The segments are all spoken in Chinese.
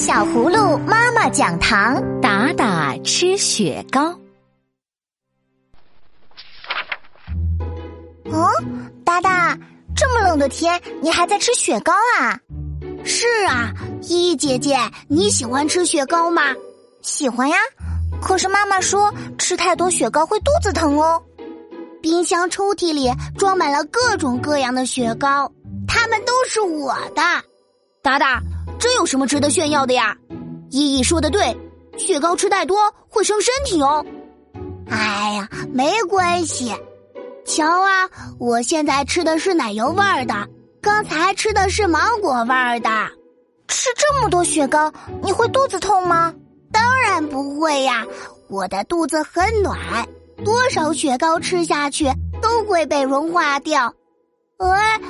小葫芦妈妈讲堂，达达吃雪糕。嗯，达达，这么冷的天，你还在吃雪糕啊？是啊，依依姐姐，你喜欢吃雪糕吗？喜欢呀，可是妈妈说吃太多雪糕会肚子疼哦。冰箱抽屉里装满了各种各样的雪糕，它们都是我的。达达，这有什么值得炫耀的呀？依依说的对，雪糕吃太多会伤身体哦。哎呀，没关系，瞧啊，我现在吃的是奶油味儿的，刚才吃的是芒果味儿的。吃这么多雪糕，你会肚子痛吗？当然不会呀，我的肚子很暖。多少雪糕吃下去都会被融化掉，哎，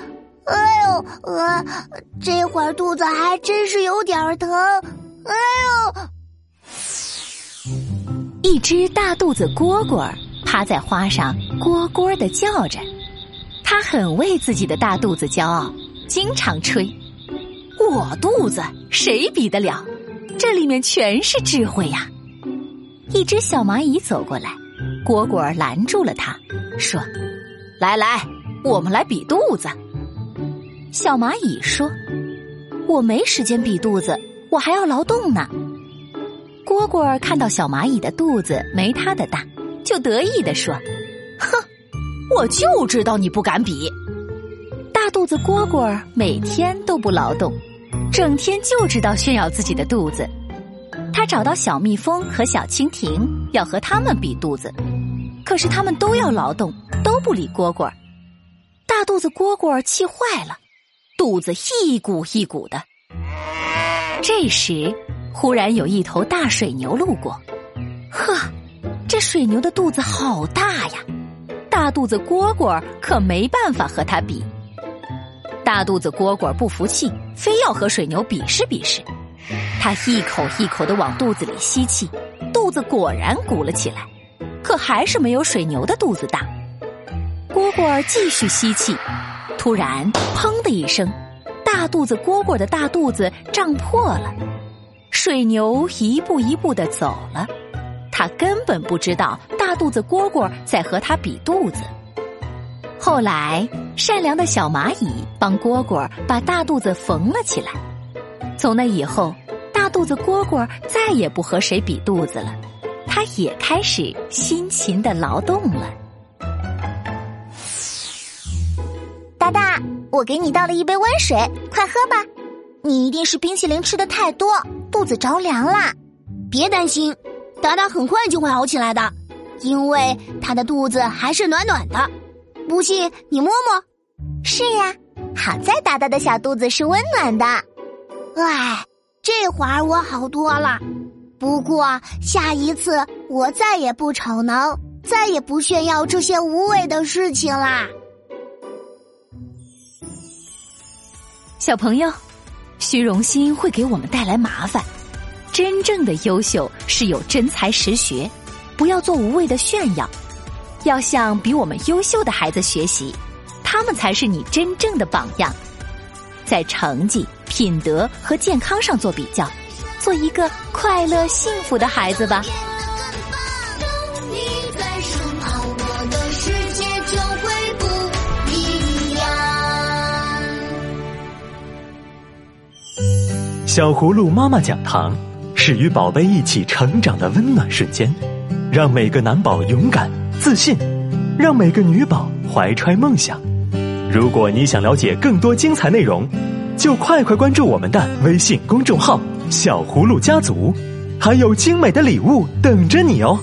哎呦，呃，这会儿肚子还真是有点疼，哎呦！一只大肚子蝈蝈趴在花上，蝈蝈的叫着，它很为自己的大肚子骄傲，经常吹：“我肚子谁比得了？这里面全是智慧呀！”一只小蚂蚁走过来。蝈蝈拦住了它，说：“来来，我们来比肚子。”小蚂蚁说：“我没时间比肚子，我还要劳动呢。”蝈蝈看到小蚂蚁的肚子没它的大，就得意地说：“哼，我就知道你不敢比。”大肚子蝈蝈每天都不劳动，整天就知道炫耀自己的肚子。他找到小蜜蜂和小蜻蜓，要和他们比肚子。可是他们都要劳动，都不理蝈蝈。大肚子蝈蝈气坏了，肚子一鼓一鼓的。这时，忽然有一头大水牛路过。呵，这水牛的肚子好大呀！大肚子蝈蝈可没办法和它比。大肚子蝈蝈不服气，非要和水牛比试比试。他一口一口的往肚子里吸气，肚子果然鼓了起来。可还是没有水牛的肚子大。蝈蝈继续吸气，突然“砰”的一声，大肚子蝈蝈的大肚子胀破了。水牛一步一步的走了，他根本不知道大肚子蝈蝈在和他比肚子。后来，善良的小蚂蚁帮蝈蝈把大肚子缝了起来。从那以后，大肚子蝈蝈再也不和谁比肚子了。他也开始辛勤的劳动了。大大，我给你倒了一杯温水，快喝吧。你一定是冰淇淋吃的太多，肚子着凉啦。别担心，达达很快就会好起来的，因为他的肚子还是暖暖的。不信你摸摸。是呀，好在达达的小肚子是温暖的。唉，这会儿我好多了。不过下一次我再也不逞能，再也不炫耀这些无谓的事情啦。小朋友，虚荣心会给我们带来麻烦。真正的优秀是有真才实学，不要做无谓的炫耀，要向比我们优秀的孩子学习，他们才是你真正的榜样。在成绩、品德和健康上做比较。做一个快乐幸福的孩子吧。小葫芦妈妈讲堂是与宝贝一起成长的温暖瞬间，让每个男宝勇敢自信，让每个女宝怀揣梦想。如果你想了解更多精彩内容，就快快关注我们的微信公众号。小葫芦家族，还有精美的礼物等着你哦！